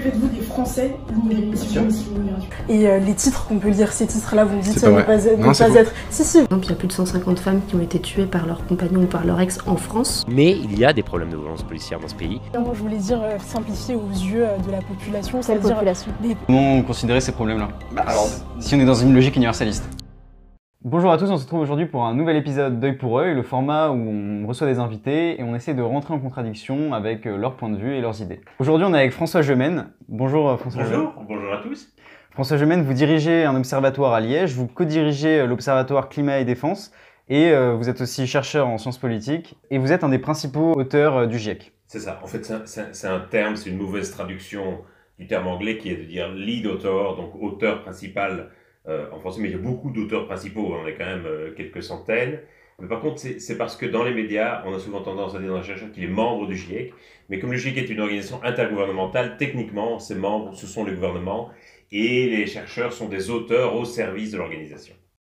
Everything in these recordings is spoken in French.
Que faites-vous des Français l'immigration Et euh, les titres qu'on peut lire, ces titres-là, vous me dites ne pas, ne pas être. Si, si. Il y a plus de 150 femmes qui ont été tuées par leur compagnon ou par leur ex en France. Mais il y a des problèmes de violence policière dans ce pays. je voulais dire euh, simplifier aux yeux euh, de la population. Quelle population? Comment considérer ces problèmes-là? Bah, Alors, si on est dans une logique universaliste. Bonjour à tous, on se retrouve aujourd'hui pour un nouvel épisode d'œil pour œil, le format où on reçoit des invités et on essaie de rentrer en contradiction avec euh, leur point de vue et leurs idées. Aujourd'hui, on est avec François Gemène. Bonjour euh, François Bonjour, bonjour à tous. François Gemène, vous dirigez un observatoire à Liège, vous co-dirigez euh, l'observatoire Climat et Défense et vous êtes aussi chercheur en sciences politiques et vous êtes un des principaux auteurs du GIEC. C'est ça, en fait c'est un, terme, c'est une mauvaise traduction du terme anglais qui est de dire lead author, donc auteur principal en français, mais il y a beaucoup d'auteurs principaux, on est quand même euh, quelques centaines. Mais par contre, c'est parce que dans les médias, on a souvent tendance à dire dans la chercheur qu'il est membre du GIEC. Mais comme le GIEC est une organisation intergouvernementale, techniquement, ses membres, ce sont les gouvernements. Et les chercheurs sont des auteurs au service de l'organisation.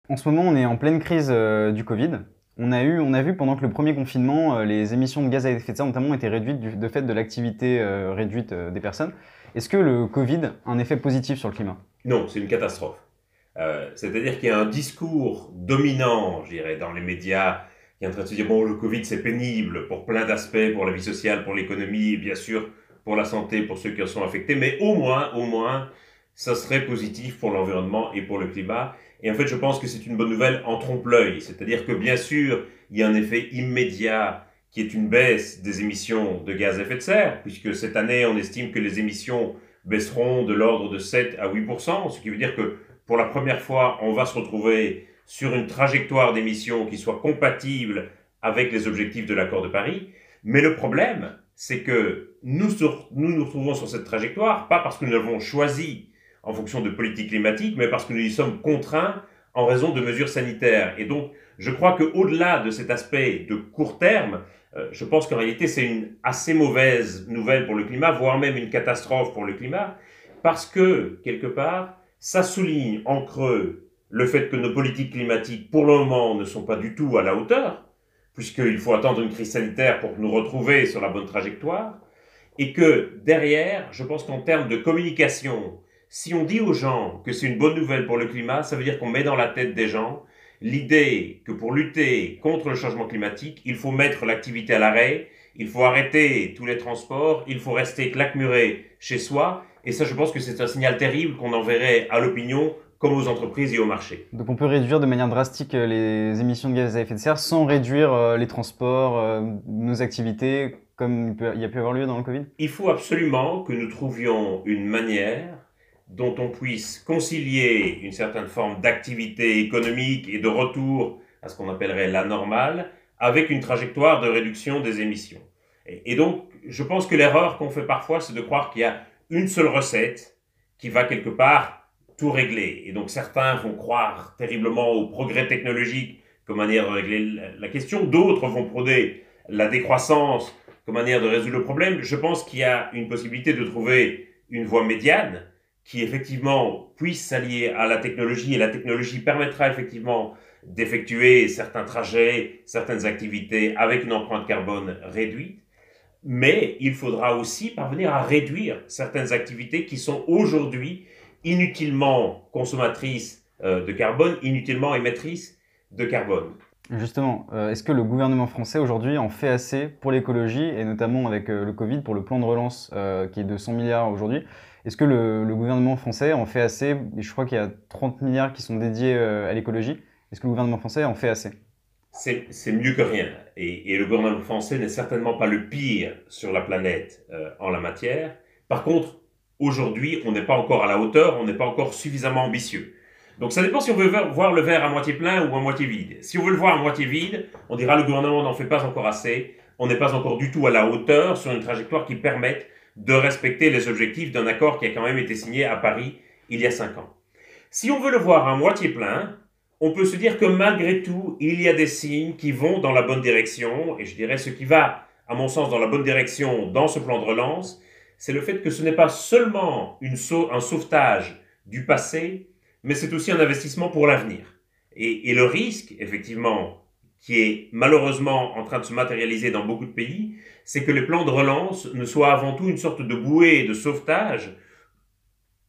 En ce moment, on est en pleine crise euh, du Covid. On a, eu, on a vu pendant que le premier confinement, les émissions de gaz à effet de serre notamment étaient réduites du de fait de l'activité réduite des personnes. Est-ce que le Covid a un effet positif sur le climat? Non, c'est une catastrophe. Euh, c'est-à-dire qu'il y a un discours dominant, je dirais, dans les médias, qui est en train de se dire, bon, le Covid, c'est pénible pour plein d'aspects, pour la vie sociale, pour l'économie, bien sûr, pour la santé, pour ceux qui en sont affectés, mais au moins, au moins, ça serait positif pour l'environnement et pour le climat. Et en fait, je pense que c'est une bonne nouvelle en trompe-l'œil. C'est-à-dire que, bien sûr, il y a un effet immédiat qui est une baisse des émissions de gaz à effet de serre, puisque cette année, on estime que les émissions baisseront de l'ordre de 7 à 8%, ce qui veut dire que pour la première fois, on va se retrouver sur une trajectoire d'émission qui soit compatible avec les objectifs de l'accord de Paris. Mais le problème, c'est que nous, nous nous retrouvons sur cette trajectoire, pas parce que nous l'avons choisi en fonction de politique climatique, mais parce que nous y sommes contraints en raison de mesures sanitaires. Et donc, je crois qu'au-delà de cet aspect de court terme, euh, je pense qu'en réalité, c'est une assez mauvaise nouvelle pour le climat, voire même une catastrophe pour le climat, parce que, quelque part, ça souligne en creux le fait que nos politiques climatiques, pour le moment, ne sont pas du tout à la hauteur, puisqu'il faut attendre une crise sanitaire pour nous retrouver sur la bonne trajectoire, et que derrière, je pense qu'en termes de communication, si on dit aux gens que c'est une bonne nouvelle pour le climat, ça veut dire qu'on met dans la tête des gens l'idée que pour lutter contre le changement climatique, il faut mettre l'activité à l'arrêt, il faut arrêter tous les transports, il faut rester claquemuré chez soi, et ça, je pense que c'est un signal terrible qu'on enverrait à l'opinion comme aux entreprises et au marché. Donc on peut réduire de manière drastique euh, les émissions de gaz à effet de serre sans réduire euh, les transports, euh, nos activités, comme il y a pu avoir lieu dans le Covid? Il faut absolument que nous trouvions une manière dont on puisse concilier une certaine forme d'activité économique et de retour à ce qu'on appellerait la normale avec une trajectoire de réduction des émissions. Et, et donc, je pense que l'erreur qu'on fait parfois, c'est de croire qu'il y a une seule recette qui va quelque part tout régler. Et donc certains vont croire terriblement au progrès technologique comme manière de régler la question, d'autres vont prôner la décroissance comme manière de résoudre le problème. Je pense qu'il y a une possibilité de trouver une voie médiane qui effectivement puisse s'allier à la technologie et la technologie permettra effectivement d'effectuer certains trajets, certaines activités avec une empreinte carbone réduite mais il faudra aussi parvenir à réduire certaines activités qui sont aujourd'hui inutilement consommatrices euh, de carbone, inutilement émettrices de carbone. Justement, euh, est-ce que le gouvernement français aujourd'hui en fait assez pour l'écologie, et notamment avec euh, le Covid, pour le plan de relance qui est de 100 milliards aujourd'hui? Est-ce que le, gouvernement français en fait assez? Je crois qu'il y a 30 milliards qui sont dédiés à l'écologie. Est-ce que le gouvernement français en fait assez? C'est mieux que rien. Et, le gouvernement français n'est certainement pas le pire sur la planète euh, en la matière. Par contre, aujourd'hui, on n'est pas encore à la hauteur, on n'est pas encore suffisamment ambitieux. Donc ça dépend si on veut voir le verre à moitié plein ou à moitié vide. Si on veut le voir à moitié vide, on dira le gouvernement n'en fait pas encore assez, on n'est pas encore du tout à la hauteur sur une trajectoire qui permette de respecter les objectifs d'un accord qui a quand même été signé à Paris il y a cinq ans. Si on veut le voir à moitié plein, on peut se dire que malgré tout, il y a des signes qui vont dans la bonne direction, et je dirais ce qui va, à mon sens, dans la bonne direction dans ce plan de relance, c'est le fait que ce n'est pas seulement un sauvetage du passé, mais c'est aussi un investissement pour l'avenir. Et, le risque, effectivement, qui est malheureusement en train de se matérialiser dans beaucoup de pays, c'est que les plans de relance ne soient avant tout une sorte de bouée de sauvetage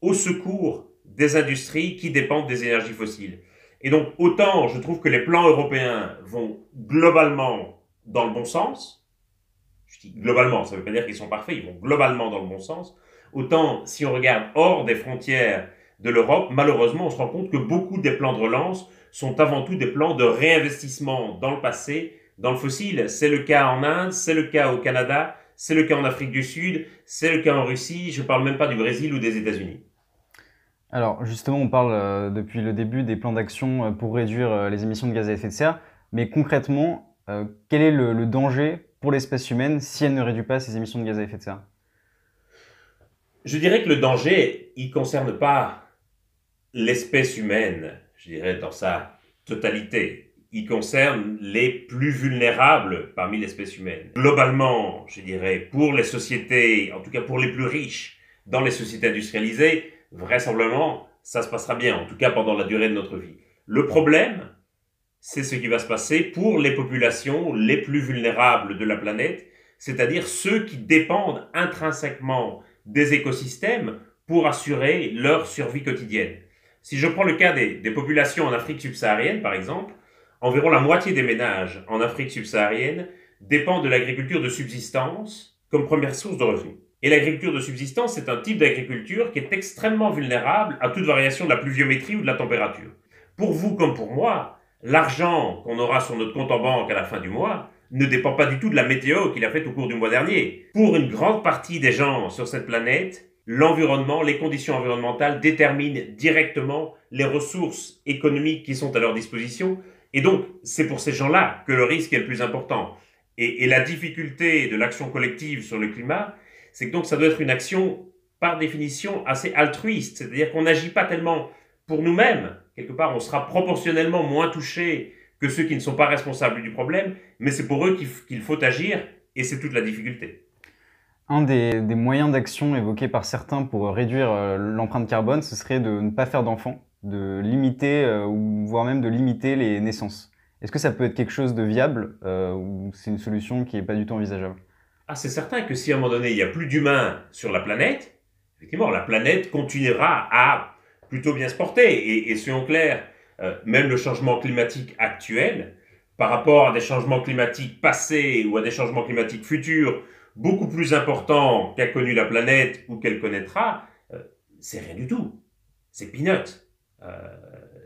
au secours des industries qui dépendent des énergies fossiles. Et donc, autant je trouve que les plans européens vont globalement dans le bon sens, je dis globalement, ça ne veut pas dire qu'ils sont parfaits, ils vont globalement dans le bon sens, autant si on regarde hors des frontières de l'Europe, malheureusement, on se rend compte que beaucoup des plans de relance sont avant tout des plans de réinvestissement dans le passé, dans le fossile. C'est le cas en Inde, c'est le cas au Canada, c'est le cas en Afrique du Sud, c'est le cas en Russie, je ne parle même pas du Brésil ou des États-Unis. Alors justement, on parle euh, depuis le début des plans d'action euh, pour réduire euh, les émissions de gaz à effet de serre, mais concrètement, quel est le, danger pour l'espèce humaine si elle ne réduit pas ses émissions de gaz à effet de serre? Je dirais que le danger, il ne concerne pas l'espèce humaine, je dirais dans sa totalité. Il concerne les plus vulnérables parmi l'espèce humaine. Globalement, je dirais, pour les sociétés, en tout cas pour les plus riches, dans les sociétés industrialisées, vraisemblablement, ça se passera bien, en tout cas pendant la durée de notre vie. Le problème, c'est ce qui va se passer pour les populations les plus vulnérables de la planète, c'est-à-dire ceux qui dépendent intrinsèquement des écosystèmes pour assurer leur survie quotidienne. Si je prends le cas des, populations en Afrique subsaharienne, par exemple, environ la moitié des ménages en Afrique subsaharienne dépendent de l'agriculture de subsistance comme première source de revenus. Et l'agriculture de subsistance, c'est un type d'agriculture qui est extrêmement vulnérable à toute variation de la pluviométrie ou de la température. Pour vous comme pour moi, l'argent qu'on aura sur notre compte en banque à la fin du mois ne dépend pas du tout de la météo qu'il a faite au cours du mois dernier. Pour une grande partie des gens sur cette planète, l'environnement, les conditions environnementales déterminent directement les ressources économiques qui sont à leur disposition. Et donc, c'est pour ces gens-là que le risque est le plus important. Et, et la difficulté de l'action collective sur le climat, c'est que donc ça doit être une action par définition assez altruiste, c'est-à-dire qu'on n'agit pas tellement pour nous-mêmes, quelque part on sera proportionnellement moins touché que ceux qui ne sont pas responsables du problème, mais c'est pour eux qu'il faut agir et c'est toute la difficulté. Un des, moyens d'action évoqués par certains pour réduire euh, l'empreinte carbone, ce serait de ne pas faire d'enfants, de limiter, euh, voire même de limiter les naissances. Est-ce que ça peut être quelque chose de viable euh, ou c'est une solution qui n'est pas du tout envisageable? Ah, c'est certain que si à un moment donné, il n'y a plus d'humains sur la planète, effectivement, la planète continuera à plutôt bien se porter. Et, soyons clairs, euh, même le changement climatique actuel, par rapport à des changements climatiques passés ou à des changements climatiques futurs, beaucoup plus importants qu'a connu la planète ou qu'elle connaîtra, euh, c'est rien du tout. C'est peanut. Euh,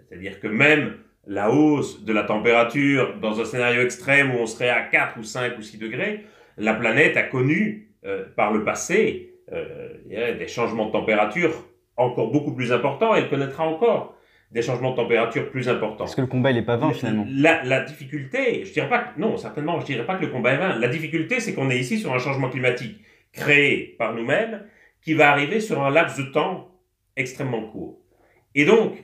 c'est-à-dire que même la hausse de la température dans un scénario extrême où on serait à 4 ou 5 ou 6 degrés, la planète a connu euh, par le passé euh, des changements de température encore beaucoup plus importants. Elle connaîtra encore des changements de température plus importants. Parce que le combat, il n'est pas vain finalement. La, difficulté, je dirais pas, non, certainement, je dirais pas que le combat est vain. La difficulté, c'est qu'on est ici sur un changement climatique créé par nous-mêmes qui va arriver sur un laps de temps extrêmement court. Et donc,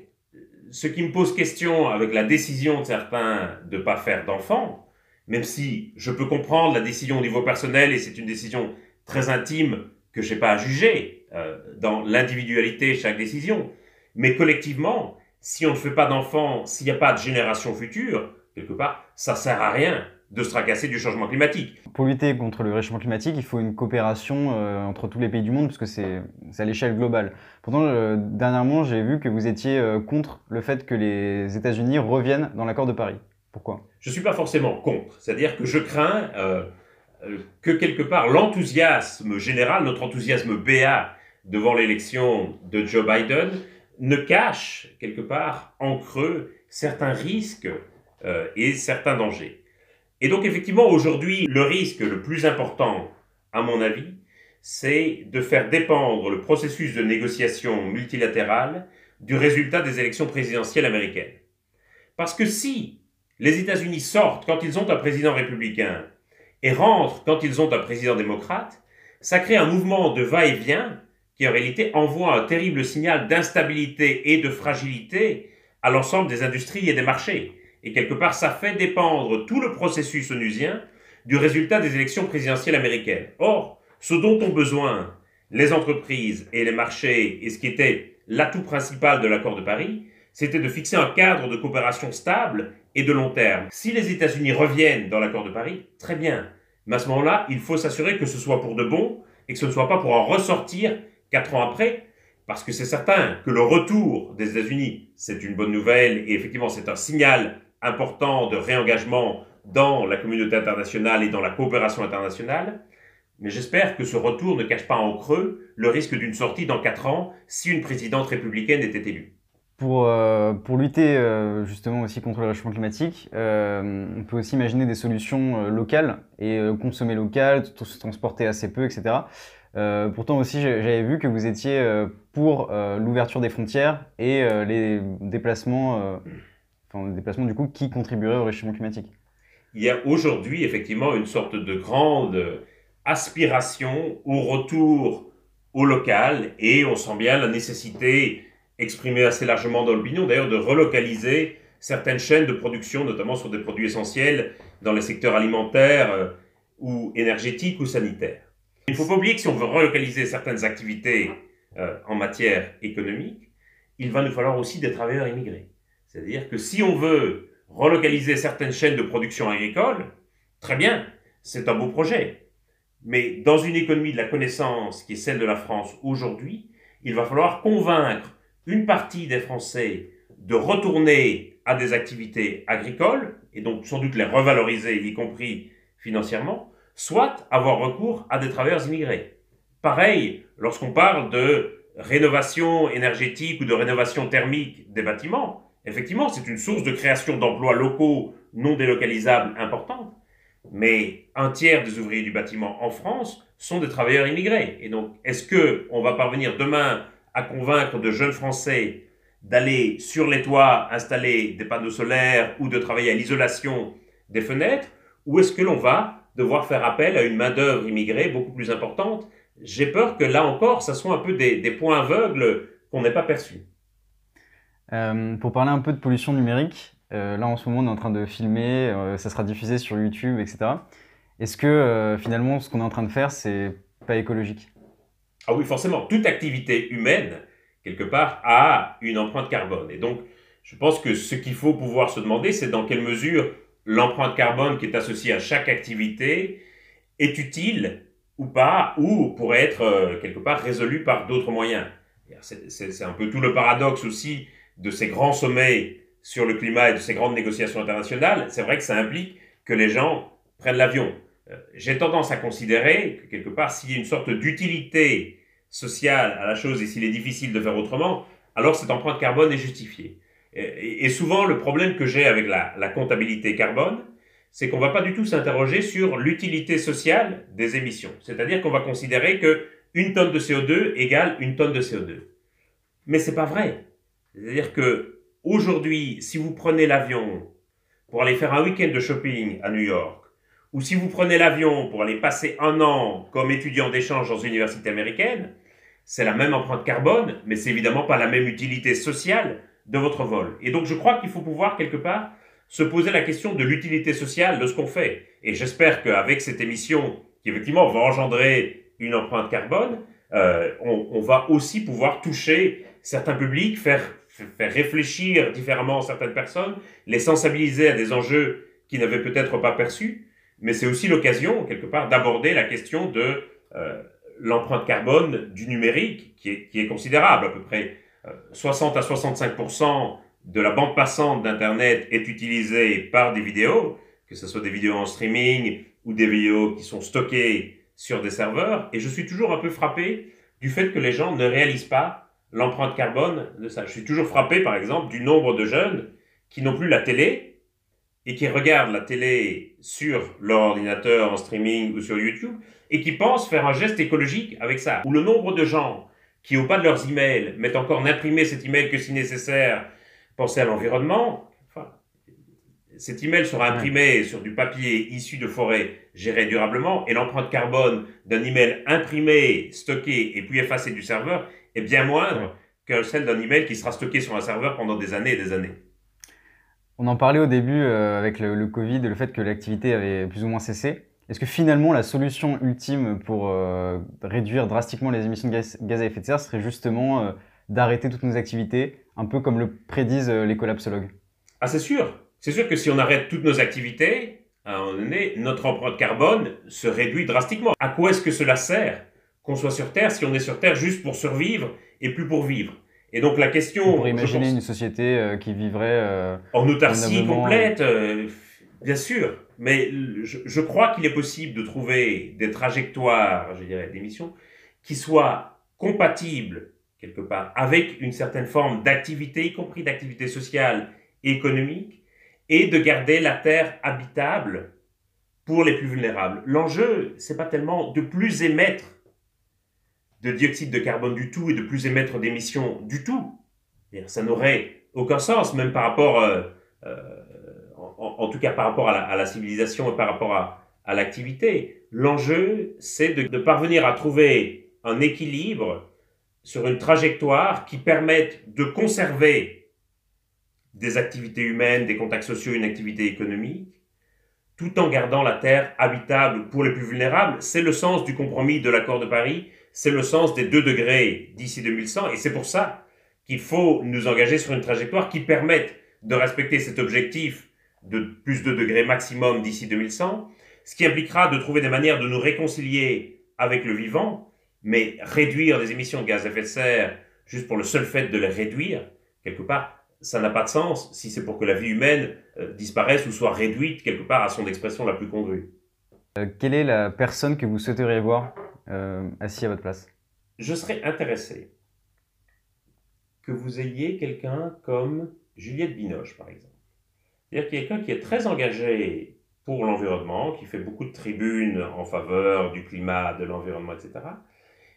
ce qui me pose question avec la décision de certains de ne pas faire d'enfants, même si je peux comprendre la décision au niveau personnel et c'est une décision très intime que je n'ai pas à juger euh, dans l'individualité chaque décision. Mais collectivement, si on ne fait pas d'enfants, s'il n'y a pas de génération future, quelque part, ça sert à rien de se tracasser du changement climatique. Pour lutter contre le réchauffement climatique, il faut une coopération euh, entre tous les pays du monde, puisque c'est à l'échelle globale. Pourtant, euh, dernièrement, j'ai vu que vous étiez contre le fait que les États-Unis reviennent dans l'accord de Paris. Pourquoi? Je ne suis pas forcément contre. C'est-à-dire que je crains euh, euh, que quelque part l'enthousiasme général, notre enthousiasme béat devant l'élection de Joe Biden, ne cache quelque part en creux certains risques euh, et certains dangers. Et donc effectivement, aujourd'hui, le risque le plus important, à mon avis, c'est de faire dépendre le processus de négociation multilatérale du résultat des élections présidentielles américaines. Parce que si les États-Unis sortent quand ils ont un président républicain et rentrent quand ils ont un président démocrate, ça crée un mouvement de va-et-vient qui en réalité envoie un terrible signal d'instabilité et de fragilité à l'ensemble des industries et des marchés. Et quelque part, ça fait dépendre tout le processus onusien du résultat des élections présidentielles américaines. Or, ce dont ont besoin les entreprises et les marchés, et ce qui était l'atout principal de l'accord de Paris, c'était de fixer un cadre de coopération stable et de long terme. Si les États-Unis reviennent dans l'accord de Paris, très bien. Mais à ce moment-là, il faut s'assurer que ce soit pour de bon et que ce ne soit pas pour en ressortir quatre ans après, parce que c'est certain que le retour des États-Unis, c'est une bonne nouvelle et effectivement c'est un signal important de réengagement dans la communauté internationale et dans la coopération internationale. Mais j'espère que ce retour ne cache pas en creux le risque d'une sortie dans quatre ans si une présidente républicaine était élue. Pour, euh, pour lutter euh, justement aussi contre le réchauffement climatique, euh, on peut aussi imaginer des solutions locales et consommer local, se transporter assez peu, etc. pourtant aussi, j'avais vu que vous étiez pour l'ouverture des frontières et les déplacements, enfin, les du coup qui contribueraient au réchauffement climatique. Il y a aujourd'hui effectivement une sorte de grande aspiration au retour au local et on sent bien la nécessité exprimé assez largement dans l'opinion, d'ailleurs, de relocaliser certaines chaînes de production, notamment sur des produits essentiels dans les secteurs alimentaires euh, ou énergétiques ou sanitaires. Il ne faut pas oublier que si on veut relocaliser certaines activités euh, en matière économique, il va nous falloir aussi des travailleurs immigrés. C'est-à-dire que si on veut relocaliser certaines chaînes de production agricole, très bien, c'est un beau projet. Mais dans une économie de la connaissance qui est celle de la France aujourd'hui, il va falloir convaincre une partie des Français de retourner à des activités agricoles, et donc sans doute les revaloriser, y compris financièrement, soit avoir recours à des travailleurs immigrés. Pareil, lorsqu'on parle de rénovation énergétique ou de rénovation thermique des bâtiments, effectivement, c'est une source de création d'emplois locaux non délocalisables importante, mais un tiers des ouvriers du bâtiment en France sont des travailleurs immigrés. Et donc, est-ce que on va parvenir demain à convaincre de jeunes Français d'aller sur les toits installer des panneaux solaires ou de travailler à l'isolation des fenêtres, ou est-ce que l'on va devoir faire appel à une main-d'œuvre immigrée beaucoup plus importante? J'ai peur que là encore, ça soit un peu des, points aveugles qu'on n'ait pas perçus. Euh, pour parler un peu de pollution numérique, euh, là en ce moment on est en train de filmer, euh, ça sera diffusé sur YouTube, etc. Est-ce que finalement ce qu'on est en train de faire, c'est pas écologique? Ah oui, forcément, toute activité humaine, quelque part, a une empreinte carbone. Et donc, je pense que ce qu'il faut pouvoir se demander, c'est dans quelle mesure l'empreinte carbone qui est associée à chaque activité est utile ou pas, ou pourrait être euh, quelque part résolue par d'autres moyens. C'est un peu tout le paradoxe aussi de ces grands sommets sur le climat et de ces grandes négociations internationales. C'est vrai que ça implique que les gens prennent l'avion. Euh, j'ai tendance à considérer que quelque part, s'il y a une sorte d'utilité sociale à la chose et s'il est difficile de faire autrement, alors cette empreinte carbone est justifiée. Et, souvent, le problème que j'ai avec la, la, comptabilité carbone, c'est qu'on va pas du tout s'interroger sur l'utilité sociale des émissions. C'est-à-dire qu'on va considérer que une tonne de CO2 égale une tonne de CO2. Mais c'est pas vrai. C'est-à-dire que aujourd'hui, si vous prenez l'avion pour aller faire un week-end de shopping à New York, ou si vous prenez l'avion pour aller passer un an comme étudiant d'échange dans une université américaine, c'est la même empreinte carbone, mais c'est évidemment pas la même utilité sociale de votre vol. Et donc je crois qu'il faut pouvoir quelque part se poser la question de l'utilité sociale de ce qu'on fait. Et j'espère qu'avec cette émission, qui effectivement va engendrer une empreinte carbone, euh, on, va aussi pouvoir toucher certains publics, faire, faire réfléchir différemment certaines personnes, les sensibiliser à des enjeux qu'ils n'avaient peut-être pas perçus mais c'est aussi l'occasion, quelque part, d'aborder la question de euh, l'empreinte carbone du numérique, qui est, considérable. À peu près 60 euh, à 65% de la bande passante d'Internet est utilisée par des vidéos, que ce soit des vidéos en streaming ou des vidéos qui sont stockées sur des serveurs. Et je suis toujours un peu frappé du fait que les gens ne réalisent pas l'empreinte carbone de ça. Je suis toujours frappé, par exemple, du nombre de jeunes qui n'ont plus la télé, et qui regardent la télé sur leur ordinateur en streaming ou sur YouTube et qui pensent faire un geste écologique avec ça. Ou le nombre de gens qui, au pas de leurs emails, mettent encore n'imprimer cet email que si nécessaire, penser à l'environnement. Enfin, cet email sera imprimé sur du papier issu de forêts gérées durablement et l'empreinte carbone d'un email imprimé, stocké et puis effacé du serveur est bien moindre que celle d'un email qui sera stocké sur un serveur pendant des années et des années. On en parlait au début euh, avec le, Covid, le fait que l'activité avait plus ou moins cessé. Est-ce que finalement la solution ultime pour euh, réduire drastiquement les émissions de gaz, à effet de serre serait justement euh, d'arrêter toutes nos activités, un peu comme le prédisent les collapsologues? Ah c'est sûr, c'est sûr que si on arrête toutes nos activités, à un moment donné, notre empreinte carbone se réduit drastiquement. À quoi est-ce que cela sert? Qu'on soit sur Terre si on est sur Terre juste pour survivre et plus pour vivre et donc la question... Pour imaginer une société euh, qui vivrait... Euh, en autarcie complète, euh, bien sûr. Mais je, je crois qu'il est possible de trouver des trajectoires, je dirais, d'émissions, qui soient compatibles, quelque part, avec une certaine forme d'activité, y compris d'activité sociale et économique, et de garder la Terre habitable pour les plus vulnérables. L'enjeu, c'est pas tellement de plus émettre de dioxyde de carbone du tout et de plus émettre d'émissions du tout. Ça n'aurait aucun sens, même par rapport, euh, euh, en, tout cas par rapport à la, civilisation et par rapport à, l'activité. L'enjeu, c'est de, parvenir à trouver un équilibre sur une trajectoire qui permette de conserver des activités humaines, des contacts sociaux, une activité économique, tout en gardant la Terre habitable pour les plus vulnérables. C'est le sens du compromis de l'accord de Paris, c'est le sens des 2 degrés d'ici 2100, et c'est pour ça qu'il faut nous engager sur une trajectoire qui permette de respecter cet objectif de plus de degrés maximum d'ici 2100, ce qui impliquera de trouver des manières de nous réconcilier avec le vivant, mais réduire les émissions de gaz à effet de serre juste pour le seul fait de les réduire, quelque part, ça n'a pas de sens si c'est pour que la vie humaine euh, disparaisse ou soit réduite quelque part à son expression la plus congrue. Euh, quelle est la personne que vous souhaiteriez voir? Euh, assis à votre place Je serais intéressé que vous ayez quelqu'un comme Juliette Binoche, par exemple. C'est-à-dire quelqu'un qui est très engagé pour l'environnement, qui fait beaucoup de tribunes en faveur du climat, de l'environnement, etc.,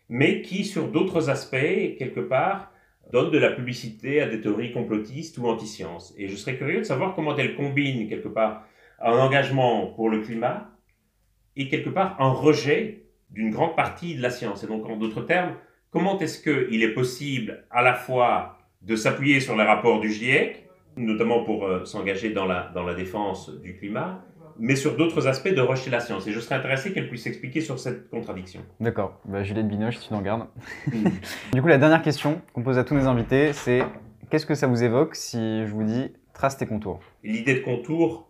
mais qui, sur d'autres aspects, quelque part, donne de la publicité à des théories complotistes ou anti-sciences. Et je serais curieux de savoir comment elle combine quelque part un engagement pour le climat et quelque part un rejet d'une grande partie de la science. Et donc, en d'autres termes, comment est-ce qu'il est possible à la fois de s'appuyer sur les rapports du GIEC, notamment pour euh, s'engager dans la, dans la défense du climat, mais sur d'autres aspects de rejeter la science? Et je serais intéressé qu'elle puisse expliquer sur cette contradiction. D'accord. Bah, Juliette Binoche, tu t'en gardes. Hmm. du coup, la dernière question qu'on pose à tous nos invités, c'est qu'est-ce que ça vous évoque si je vous dis trace tes contours? L'idée de contour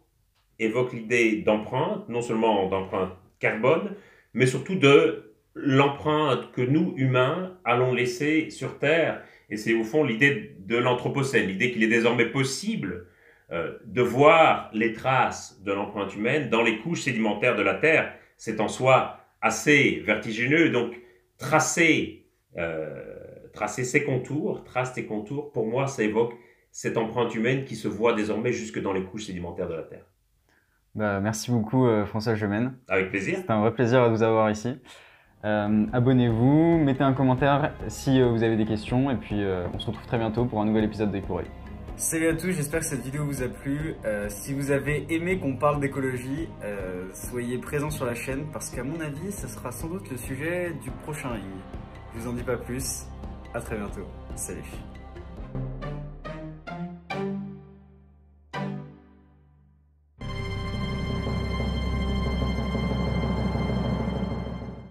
évoque l'idée d'empreinte, non seulement d'empreinte carbone, mais surtout de l'empreinte que nous, humains, allons laisser sur Terre. Et c'est au fond l'idée de l'Anthropocène, l'idée qu'il est désormais possible euh, de voir les traces de l'empreinte humaine dans les couches sédimentaires de la Terre, c'est en soi assez vertigineux. Donc, tracer, euh, tracer ces contours, trace tes contours, pour moi, ça évoque cette empreinte humaine qui se voit désormais jusque dans les couches sédimentaires de la Terre. Bah, merci beaucoup, euh, François Gemène. Avec plaisir. C'est un vrai plaisir de vous avoir ici. Abonnez-vous, mettez un commentaire si vous avez des questions, et puis on se retrouve très bientôt pour un nouvel épisode d'Écoureuil. Salut à tous, j'espère que cette vidéo vous a plu. Euh, si vous avez aimé qu'on parle d'écologie, euh, soyez présents sur la chaîne parce qu'à mon avis, ça sera sans doute le sujet du prochain ring. Je vous en dis pas plus, à très bientôt. Salut